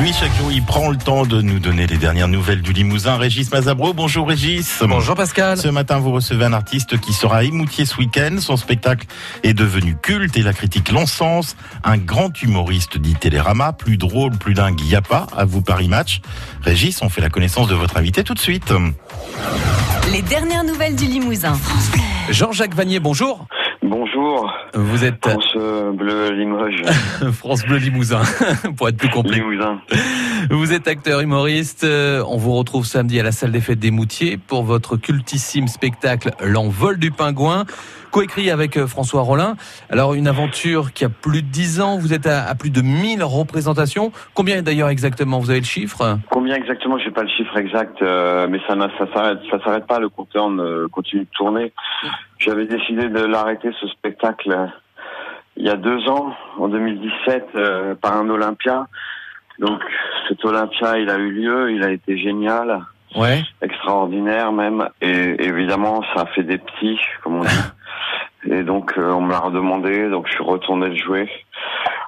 Lui, chaque jour, il prend le temps de nous donner les dernières nouvelles du Limousin. Régis Mazabro, bonjour Régis. Bonjour Pascal. Ce matin, vous recevez un artiste qui sera à Émoutier ce week-end. Son spectacle est devenu culte et la critique l'encense. Un grand humoriste dit Télérama, plus drôle, plus dingue, y a pas. À vous Paris Match. Régis, on fait la connaissance de votre invité tout de suite. Les dernières nouvelles du Limousin. Jean-Jacques Vanier, bonjour. Bonjour, Vous êtes France euh, Bleu Limoges, France Bleu Limousin, pour être plus complet. Limousin. Vous êtes acteur humoriste. Euh, On vous retrouve samedi à la salle des fêtes des Moutiers pour votre cultissime spectacle L'envol du pingouin, coécrit avec euh, François Rollin. Alors une aventure qui a plus de 10 ans. Vous êtes à, plus de 1000 représentations. Combien d'ailleurs exactement? Vous avez le chiffre? Combien exactement? Je sais pas le chiffre exact, euh, mais ça ça s'arrête, ça s'arrête pas. Le compteur ne continue de tourner. J'avais décidé de l'arrêter ce spectacle il y a deux ans, en 2017, euh, par un Olympia. Donc cet Olympia, il a eu lieu, il a été génial, Ouais. extraordinaire même, et évidemment ça a fait des petits, comme on dit. Et donc euh, on me l'a redemandé, donc je suis retourné le jouer.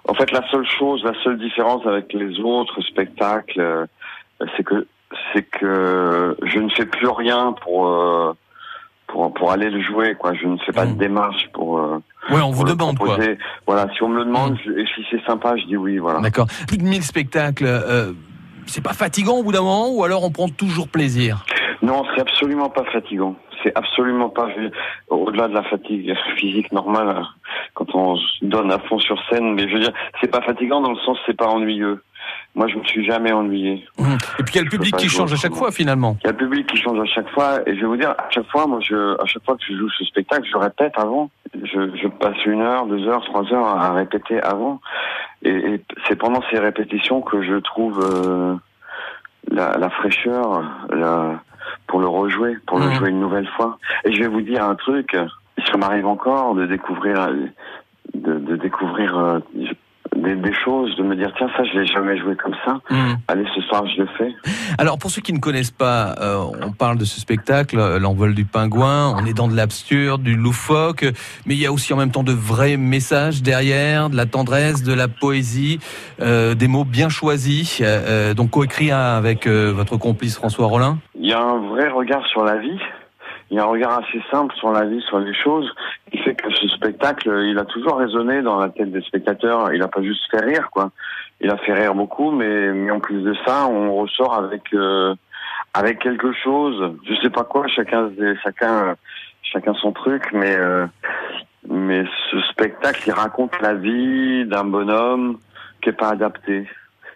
En fait, la seule chose, la seule différence avec les autres spectacles, euh, c'est que c'est que je ne fais plus rien pour euh, pour pour aller le jouer, quoi. Je ne fais pas de Mm. démarche pour. Ouais, on vous demande quoi. Voilà, si on me le demande Mm. et si c'est sympa, je dis oui, voilà. D'accord. Plus de 1000 spectacles. euh, c'est pas fatigant au bout d'un moment ou alors on prend toujours plaisir? Non, c'est absolument pas fatigant. C'est absolument pas au-delà de la fatigue physique normale euh, quand on se donne à fond sur scène. Mais je veux dire, c'est pas fatigant dans le sens c'est pas ennuyeux. Moi, je me suis jamais ennuyé. Mhm. Et puis il y a le public qui change à chaque fois finalement. Il y a le public qui change à chaque fois et je vais vous dire, à chaque fois, moi, je, à chaque fois que je joue ce spectacle, je répète avant. Je, je passe une heure, deux heures, trois heures à répéter avant. Et, et c'est pendant ces répétitions que je trouve euh, la, la fraîcheur la, pour le rejouer, pour le Mhm. jouer une nouvelle fois. Et je vais vous dire un truc, ça m'arrive encore de découvrir, de, de découvrir euh, des, des choses, de me dire tiens ça je l'ai jamais joué comme ça. Mhm. Allez ce soir je le fais. Alors pour ceux qui ne connaissent pas, euh, on parle de ce spectacle, euh, l'envol du pingouin, on est dans de l'absurde, du loufoque, mais il y a aussi en même temps de vrais messages derrière, de la tendresse, de la poésie, euh, des mots bien choisis, euh, euh, donc coécrit avec euh, votre complice François Rollin. Il y a un vrai regard sur la vie. Il y a un regard assez simple sur la vie, sur les choses, fait que ce spectacle, il a toujours résonné dans la tête des spectateurs. Il a pas juste fait rire, quoi. Il a fait rire beaucoup, mais, mais en plus de ça, on ressort avec euh, avec quelque chose. Je sais pas quoi. Chacun chacun chacun son truc, mais euh, mais ce spectacle, il raconte la vie d'un bonhomme qui est pas adapté,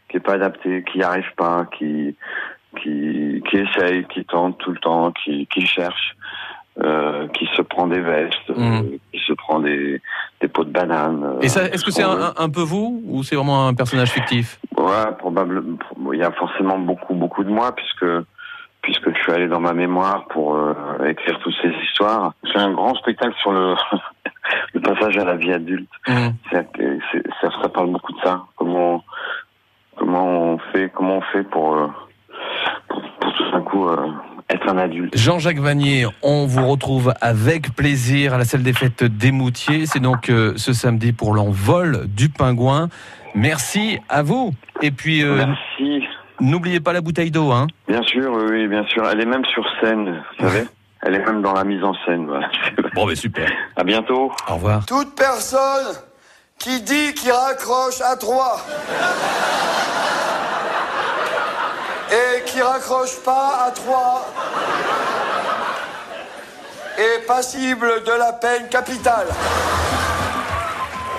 qui est pas adapté, qui n'y arrive pas, qui qui, qui essaye, qui tente tout le temps, qui, qui cherche, euh, qui se prend des vestes, Mhm. euh, qui se prend des, des pots de banane. euh, Et ça, est-ce que c'est un, peu vous ou c'est vraiment un personnage fictif. Ouais, probablement. Il y a forcément beaucoup, beaucoup de moi puisque puisque je suis allé dans ma mémoire pour euh, écrire toutes ces histoires. C'est un grand spectacle sur le le passage à la vie adulte. Mhm. Ça, ça parle beaucoup de ça. Comment comment on fait comment on fait pour pour, pour tout d'un coup euh, être un adulte. Jean-Jacques Vanier, on vous retrouve avec plaisir à la salle des fêtes des Moutiers. C'est donc euh, ce samedi pour l'envol du pingouin. Merci à vous. Et puis, euh, Merci. n'oubliez pas la bouteille d'eau. Hein. Bien sûr, oui, oui, bien sûr. Elle est même sur scène, vous savez. Elle est même dans la mise en scène. Voilà. Bon, ben super. À bientôt. Au revoir. Toute personne qui dit qu'il raccroche à 3 et qui raccroche pas à 3 est passible de la peine capitale.